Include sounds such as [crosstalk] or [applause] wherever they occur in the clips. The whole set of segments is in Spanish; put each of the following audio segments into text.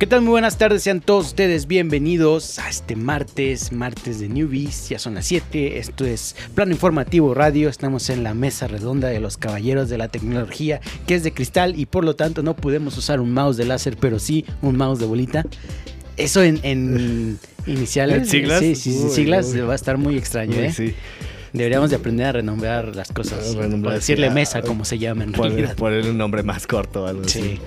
¿Qué tal? Muy buenas tardes, sean todos ustedes bienvenidos a este martes, martes de Newbies, ya son las 7, esto es Plano Informativo Radio, estamos en la mesa redonda de los caballeros de la tecnología, que es de cristal y por lo tanto no podemos usar un mouse de láser, pero sí un mouse de bolita. Eso en, en [laughs] iniciales, ¿En siglas? sí, sí, sí, Uy, siglas uy. va a estar muy extraño, Uy, ¿eh? sí. Deberíamos de aprender a renombrar las cosas, Renombrar, o decirle mesa como se llama en Poner, realidad. ponerle un nombre más corto algo Sí. así.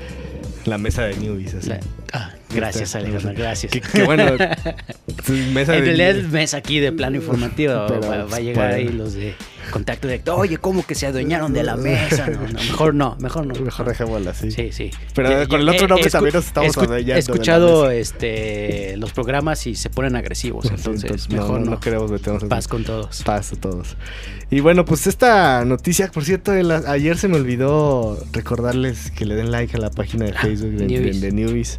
La mesa de newbies, así. Ah, gracias, Alejandro, gracias. Que, que bueno, [laughs] mesa En realidad es mes aquí de plano informativo. [laughs] Pero, va, va a pues, llegar bueno. ahí los de contacto directo. Oye, ¿cómo que se adueñaron de la mesa? No, no, mejor no, mejor no. Mejor dejémosla así. Sí, sí. Pero con el otro he- nombre también nos estamos adueñando He escuchado mesa. este, los programas y se ponen agresivos. Sí, Entonces, mejor no. no queremos meternos en Paz con todos. Paz a todos. Y bueno, pues esta noticia, por cierto, la- ayer se me olvidó recordarles que le den like a la página de Facebook de, de, Ah, de Newbies,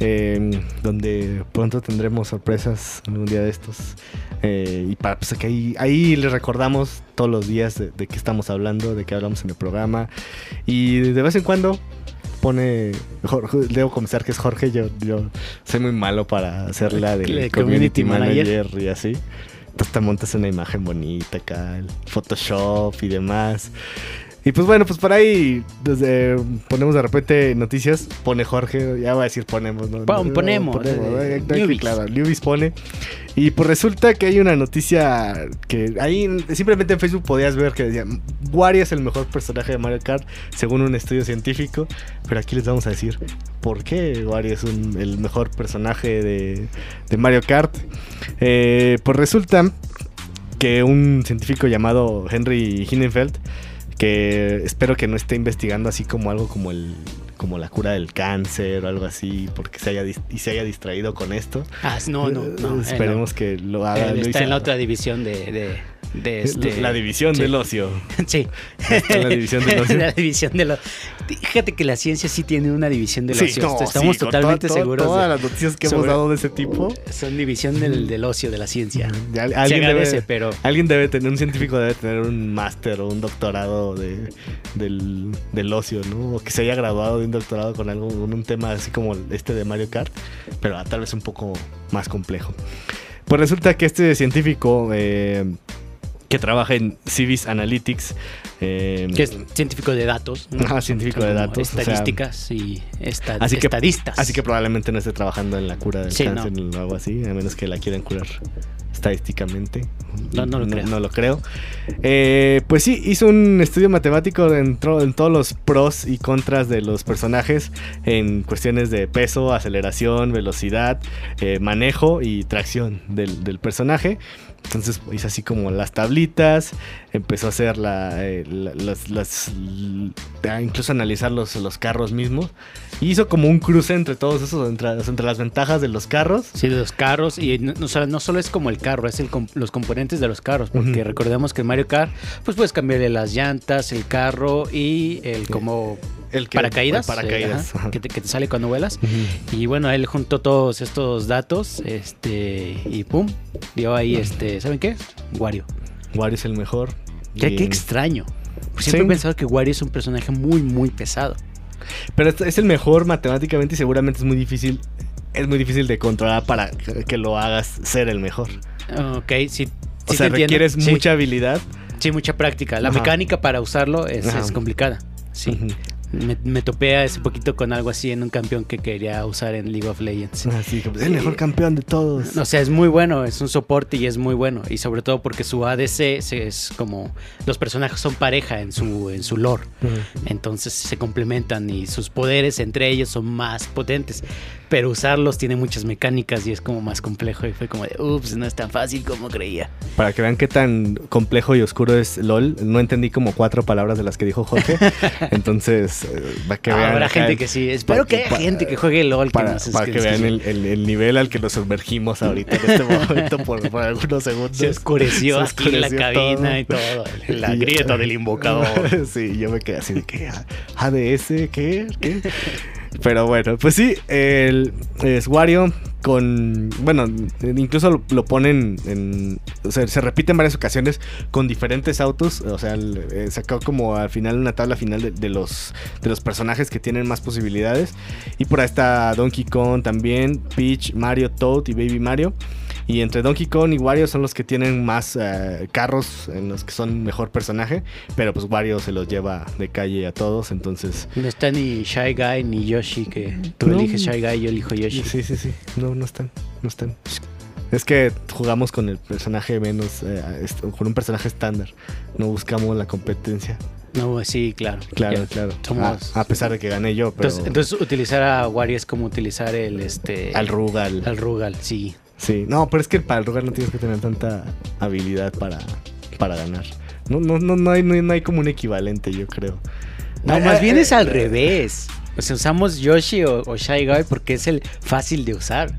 eh, donde pronto tendremos sorpresas algún día de estos. Eh, y para pues que ahí, ahí les recordamos todos los días de, de qué estamos hablando, de qué hablamos en el programa. Y de vez en cuando pone Jorge, debo confesar que es Jorge yo, yo soy muy malo para hacer la de community, community manager. manager y así pues te montas una imagen bonita acá, el Photoshop y demás. Y pues bueno, pues por ahí desde, ponemos de repente noticias, pone Jorge, ya voy a decir ponemos, ¿no? Pon- No, ponemos, eh, eh, claro, pone. Y pues resulta que hay una noticia que ahí en- simplemente en Facebook podías ver que decía, Wario es el mejor personaje de Mario Kart según un estudio científico, pero aquí les vamos a decir por qué Wario es un- el mejor personaje de, de Mario Kart. Eh, pues resulta que un científico llamado Henry Hinnenfeld, que espero que no esté investigando así como algo como el como la cura del cáncer o algo así, porque se haya y se haya distraído con esto. Ah, no, no, no. él Esperemos que lo haga. Él lo está hizo- en la otra división de, de, de este... la división sí. del ocio. [laughs] Sí. La división del [laughs] ocio. la división de lo- Fíjate que la ciencia sí tiene una división del Sí, ocio. no, Estamos sí, totalmente toda- toda- seguros. Todas de- las noticias que hemos dado de ese tipo. Son división del, del ocio, de la ciencia. ya alguien agradece, debe, pero Alguien debe tener, un científico debe tener un máster o un doctorado de, del, del ocio, ¿no? O que se haya graduado de un doctorado con algo, con un tema así como este de Mario Kart, pero ah, tal vez un poco más complejo. Pues resulta que este científico eh, que trabaja en Civis Analytics, eh, que es científico de datos. ¿no? Ajá, científico de datos, o sea, Estadísticas y esta- así que- estadistas. así que probablemente no esté trabajando en la cura del Sí, cáncer o algo así, a menos que la quieran curar estadísticamente. No, no lo creo. No, lo creo. Eh, pues sí, hizo un estudio matemático en, en todos los pros y contras de los personajes en cuestiones de peso, aceleración, velocidad, eh, manejo y tracción del, del personaje. Entonces hizo así como las tablitas, empezó a hacer la, eh, la- las, las- incluso analizar los, los carros mismos. Y hizo como un cruce entre todos esos, entre, entre las ventajas de los carros. Sí, de los carros. Y no, no solo- no solo es como el carro, es el los componentes de los carros. Porque Ujú. recordemos que en Mario Kart, pues puedes cambiarle las llantas, el carro y el como El que- paracaídas. el paracaídas, eh, ajá, que, te, que te sale cuando vuelas. Y bueno, él juntó todos estos datos. Este. Y pum. Dio ahí este. ¿Saben qué? Wario. Wario es el mejor. Qué, Y- qué extraño. Pues siempre Sí. he pensado que Wario es un personaje muy, muy pesado. Pero es, el mejor matemáticamente y seguramente es muy difícil. Es muy difícil de controlar para que, lo hagas ser el mejor. Ok, sí. O sí sea, te entiendo. requieres Sí, mucha habilidad. Sí, mucha práctica. La Ajá. mecánica para usarlo es, complicada. Sí. Me, me topé hace poquito con algo así en un campeón que quería usar en League of Legends. Así como, es el mejor campeón de todos. O sea, es muy bueno, es un soporte y es muy bueno. Y sobre todo porque su ADC es como. Los personajes son pareja en su, en su lore. Entonces se complementan y sus poderes entre ellos son más potentes. Pero usarlos tiene muchas mecánicas y es como más complejo. Y fue como de, ups, no es tan fácil como creía. Para que vean qué tan complejo y oscuro es LOL, no entendí como cuatro palabras de las que dijo Jorge. [laughs] Entonces, Entonces, eh, para que vean. Habrá gente el- que sí. Espero que haya gente que juegue LOL. Para, que nos para que vean el, el- el nivel al que nos sumergimos ahorita en este [laughs] momento por, por algunos segundos. Se oscureció Se aquí la oscureció cabina y todo. La [laughs] Y- grieta del invocador. [laughs] sí, yo me quedé así de que ADS, ¿qué? ¿Qué? Pero bueno, pues sí, el es Wario con bueno, incluso lo, lo ponen en o sea, se repite en varias ocasiones con diferentes autos, o sea, eh, sacó como al final una tabla final de, de los de los personajes que tienen más posibilidades y por ahí está Donkey Kong también, Peach, Mario, Toad y Baby Mario. Y entre Donkey Kong y Wario son los que tienen más eh, carros en los que son mejor personaje. Pero pues Wario se los lleva de calle a todos. Entonces. No está ni Shy Guy ni Yoshi, que tú No. eliges Shy Guy y yo elijo Yoshi. Sí, sí, sí. No, no están. No están. Es que jugamos con el personaje menos. eh, con un personaje estándar. No buscamos la competencia. No, sí, claro. Claro, Ya. claro. Somos- A, a pesar de que gané yo, pero. Entonces, entonces utilizar a Wario es como utilizar el este al Rugal. al Rugal, sí. Sí. No, pero es que para el Rugal no tienes que tener tanta habilidad para, para ganar. No, no, no, no, hay, no, hay, como un equivalente, yo creo. No, Ah, más bien ah, es al ah, revés. O sea, usamos Yoshi o, o Shy Guy porque es el fácil de usar.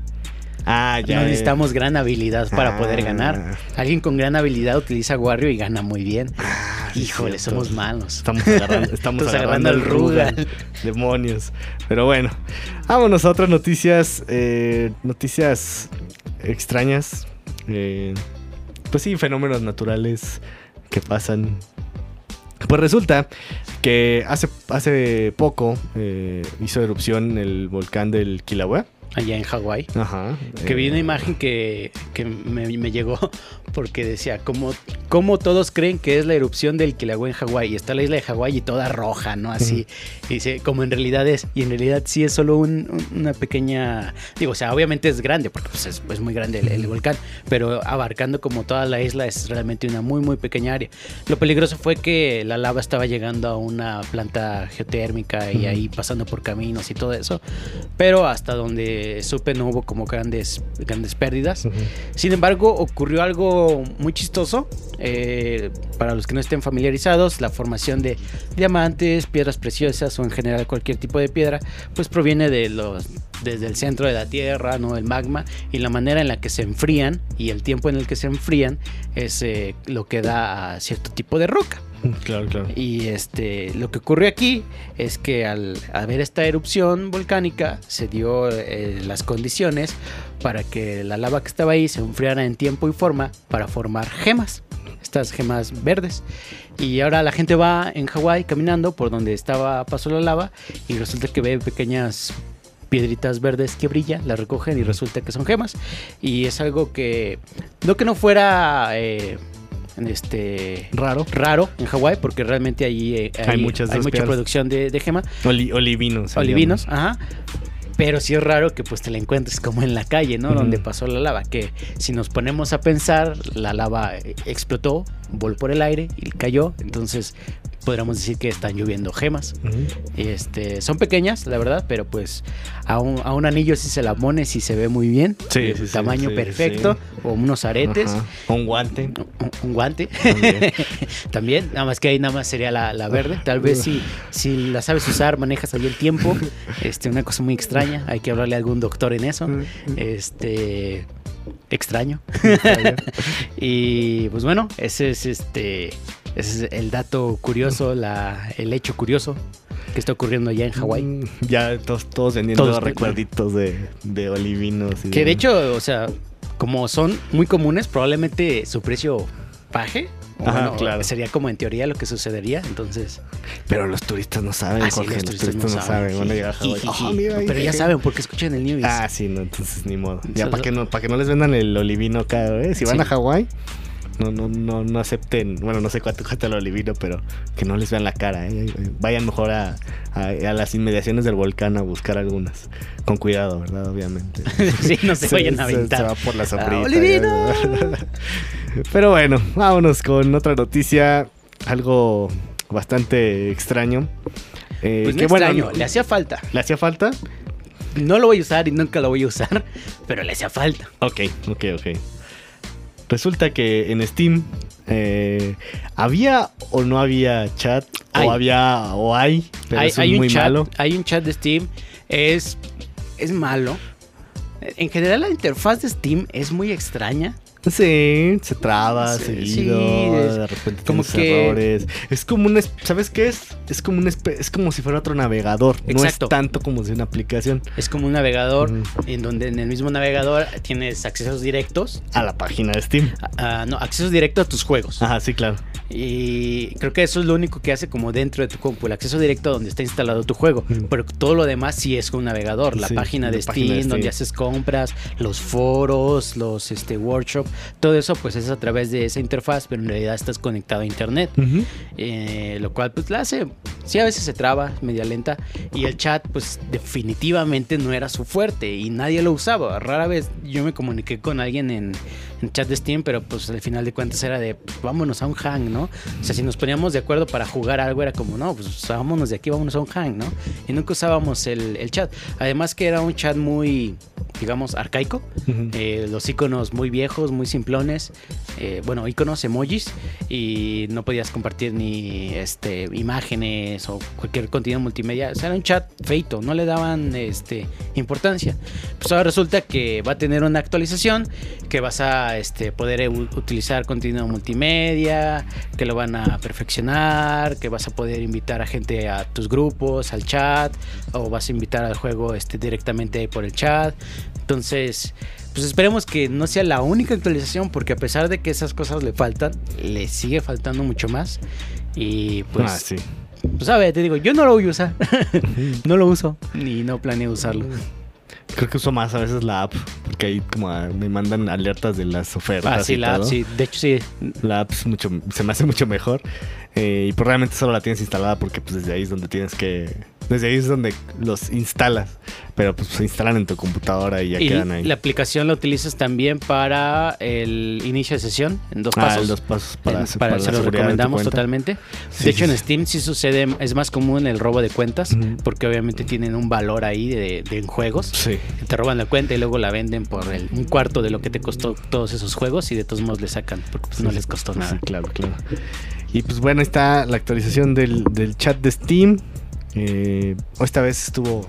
Ah, ya. no eh. necesitamos gran habilidad para poder Ah. ganar. Alguien con gran habilidad utiliza Wario y gana muy bien. Ah, Híjole, cierto. somos malos. Estamos agarrando, estamos agarrando, agarrando al al Rugal. Rugal. [laughs] Demonios. Pero bueno, vámonos a otras noticias. eh, noticias extrañas. eh, pues sí, fenómenos naturales que pasan. Pues resulta que hace, hace poco eh, hizo erupción el volcán del Kilauea. Allá en Hawái. Ajá. Que vi eh, una imagen que, que me, me llegó [laughs] porque decía, como, como todos creen que es la erupción del Kilauea en Hawái. Y está la isla de Hawái y toda roja, ¿no? Así. Y dice, como en realidad es. Y en realidad sí es solo un- un- una pequeña... Digo, o sea, obviamente es grande, porque pues, es, es muy grande el, el volcán. Pero abarcando como toda la isla es realmente una muy, muy pequeña área. Lo peligroso fue que la lava estaba llegando a una planta geotérmica y ahí pasando por caminos y todo eso. Pero hasta donde supe no hubo como grandes, grandes pérdidas. Sin embargo, ocurrió algo muy chistoso. eh, para los que no estén familiarizados, la formación de diamantes, piedras preciosas o en general cualquier tipo de piedra, pues proviene de los desde el centro de la Tierra, no el magma y la manera en la que se enfrían y el tiempo en el que se enfrían es eh, lo que da a cierto tipo de roca. [laughs] Claro, claro. Y este, lo que ocurrió aquí es que al haber esta erupción volcánica se dio eh, las condiciones para que la lava que estaba ahí se enfriara en tiempo y forma para formar gemas, estas gemas verdes. Y ahora la gente va en Hawái caminando por donde estaba pasó la lava y resulta que ve pequeñas piedritas verdes que brillan, las recogen y resulta que son gemas. Y es algo que no que no fuera eh, este Raro. raro en Hawái porque realmente allí eh, Hay muchas hay mucha producción de, de gema, Oli- olivinos. olivinos, ajá. Pero sí es raro que pues te la encuentres como en la calle, ¿no? Donde pasó la lava. Que si nos ponemos a pensar, la lava eh, explotó, voló por el aire y cayó. Entonces podríamos decir que están lloviendo gemas. Este, son pequeñas, la verdad, pero pues a un, a un anillo si se la pone, si se ve muy bien. Sí, sí, sí, tamaño sí, perfecto. O unos aretes. Ajá. Un guante. Un, un guante. También. [laughs] También, nada más que ahí nada más sería la, la verde. Tal vez si, si la sabes usar, manejas ahí el tiempo. Este, una cosa muy extraña. Hay que hablarle a algún doctor en eso. Este. Extraño. [laughs] y pues bueno, ese es este. Ese es el dato curioso, la, el hecho curioso que está ocurriendo allá en Hawái. Mm, Ya todos, todos vendiendo Todos- recuerditos de, de olivinos. y Que de hecho, o sea, como son muy comunes, probablemente su precio baje. O Ajá, bueno, claro. Sería como en teoría lo que sucedería. Entonces, Pero los turistas no saben, Ah, sí, Jorge. los los, turistas turistas, no saben. Van a llegar a Hawái. Jijiji. "Ah, Pero ya dejé". saben porque escuchan el news. Ah, sí, no, entonces ni modo. Ya para que no, para que no les vendan el olivino acá, ¿eh? Si van Sí. a Hawái, no, no, no, no acepten, bueno, no sé cuánto [laughs] cuesta el olivino, pero que no les vean la cara, ¿eh? Vayan mejor a, a, a las inmediaciones del volcán a buscar algunas. Con cuidado, ¿verdad? Obviamente. [laughs] sí, no se, [laughs] vayan a aventar. Se va por la sombrita. ¡Ah, olivino! ya. Pero bueno, vámonos con otra noticia. Algo bastante extraño. Eh, Pues no que bueno, extraño, le hacía falta. ¿Le hacía falta? No lo voy a usar y nunca lo voy a usar, pero le hacía falta. Ok, ok, ok. Resulta que en Steam Eh, ¿Había o no había chat? Hay. ¿O había o hay? Pero hay, es hay un muy chat, malo. hay un chat de Steam. Es, es malo. En general la interfaz de Steam es muy extraña. Sí, se traba Sí, seguido, sí, es de repente como que- errores. Es como un, es- ¿sabes qué es? Es como un, es como si fuera otro navegador. Exacto. No es tanto como si una aplicación Es como un navegador en donde en el mismo navegador tienes accesos directos. a la página de Steam. a- a- no, accesos directos a tus juegos. Ajá, sí, claro. Y creo que eso es lo único que hace como dentro de tu compu, el acceso directo a donde está instalado tu juego. Ujú. Pero todo lo demás sí es con un navegador, la Sí, página de la Steam, página de Steam. donde haces compras, los foros, los este, workshop, todo eso pues es a través de esa interfaz, pero en realidad estás conectado a internet. Eh, lo cual pues la hace, sí a veces se traba, media lenta, y el chat pues definitivamente no era su fuerte y nadie lo usaba. Rara vez yo me comuniqué con alguien en, en chat de Steam, pero pues al final de cuentas era de pues, vámonos a un hang, ¿no? O sea, si nos poníamos de acuerdo para jugar algo era como, no, pues vámonos de aquí, vámonos a un hang, ¿no? Y nunca usábamos el, el chat. Además que era un chat muy, digamos, arcaico. Eh, los iconos muy viejos, muy simplones. eh, bueno, iconos, emojis. Y no podías compartir ni este, imágenes o cualquier contenido multimedia. O sea, era un chat feito, no le daban este, importancia. Pues ahora resulta que va a tener una actualización, que vas a este, poder utilizar contenido multimedia, que lo van a perfeccionar, que vas a poder invitar a gente a tus grupos, al chat, o vas a invitar al juego este, directamente por el chat. Entonces, pues esperemos que no sea la única actualización, porque a pesar de que esas cosas le faltan, le sigue faltando mucho más. Y pues, ah, sí. pues a ver, te digo, yo no lo voy a usar. [laughs] [laughs] no lo uso, ni no planeo usarlo. Creo que uso más a veces la app, porque ahí como me mandan alertas de las ofertas. Ah, sí, y la app, sí. De hecho, sí. La app es mucho, se me hace mucho mejor. Eh, y pues realmente solo la tienes instalada porque pues desde ahí es donde tienes que... Desde ahí es donde los instalas. Pero pues se instalan en tu computadora y ya Y quedan ahí. la aplicación la utilizas también para el inicio de sesión, en dos Ah, pasos. el dos pasos para, En- para para- la se lo seguridad de tu recomendamos totalmente. Sí, de hecho, sí, en. Steam sí sucede, es más común el robo de cuentas, porque obviamente tienen un valor ahí de, de en juegos. Sí. Te roban la cuenta y luego la venden por el- un cuarto de lo que te costó todos esos juegos y de todos modos le sacan, porque pues, no les costó nada. claro, claro. Y pues bueno, ahí está la actualización del, del chat de Steam. Eh, esta vez estuvo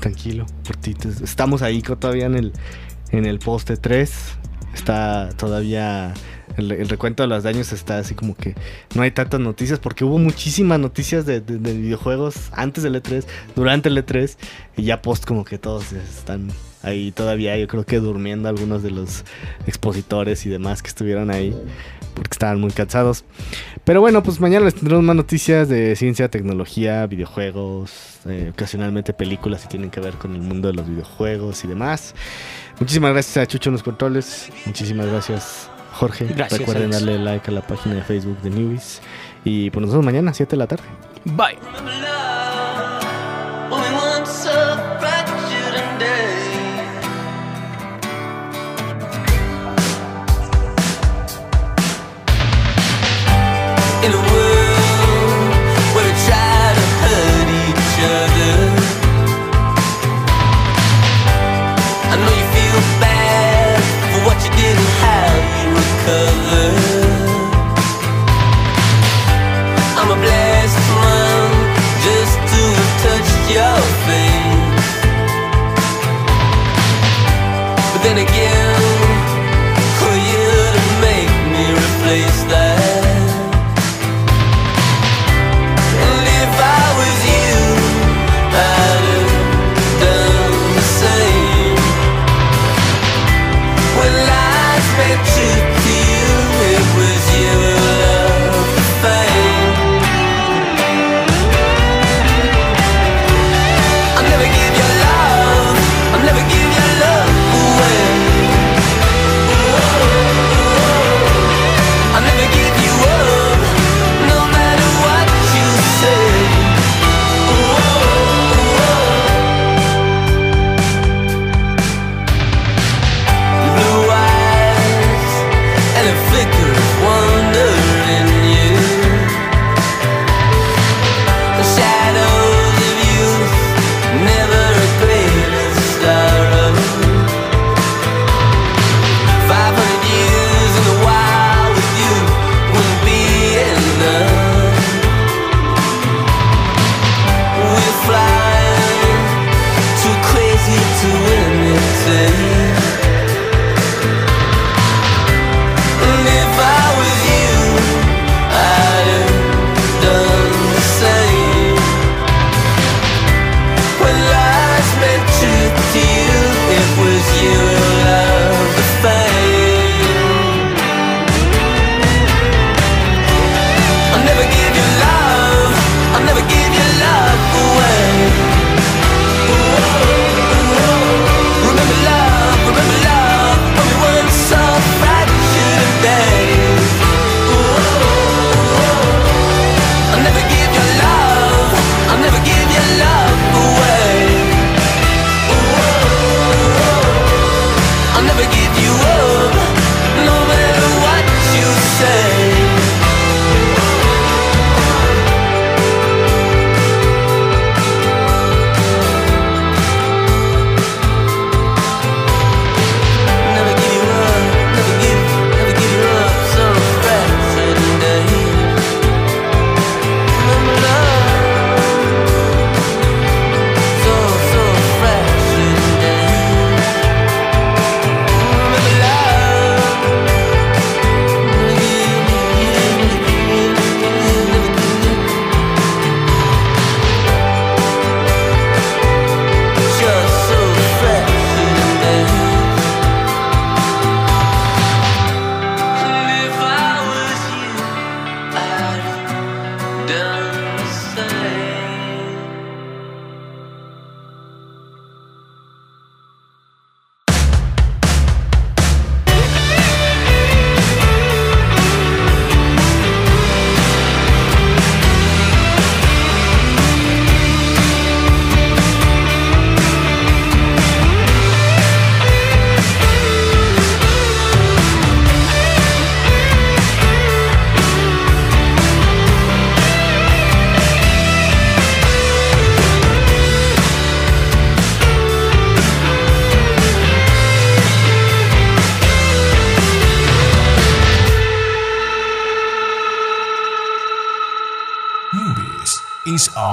tranquilo. Estamos ahí todavía en el, en el poste 3. Está todavía el, el recuento de los daños está así como que no hay tantas noticias porque hubo muchísimas noticias de, de- de videojuegos antes del E3, durante el E3 y ya post como que todos están ahí todavía yo creo que durmiendo algunos de los expositores y demás que estuvieron ahí porque estaban muy cansados. Pero bueno, pues mañana les tendremos más noticias de ciencia, tecnología, videojuegos, eh, ocasionalmente películas que tienen que ver con el mundo de los videojuegos y demás. Muchísimas gracias a Chucho en los controles. Muchísimas gracias, Jorge. Gracias, Recuerden Alex. darle like a la página de Facebook de Newbies. Y pues nos vemos mañana, 7 de la tarde. Bye.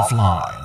Offline.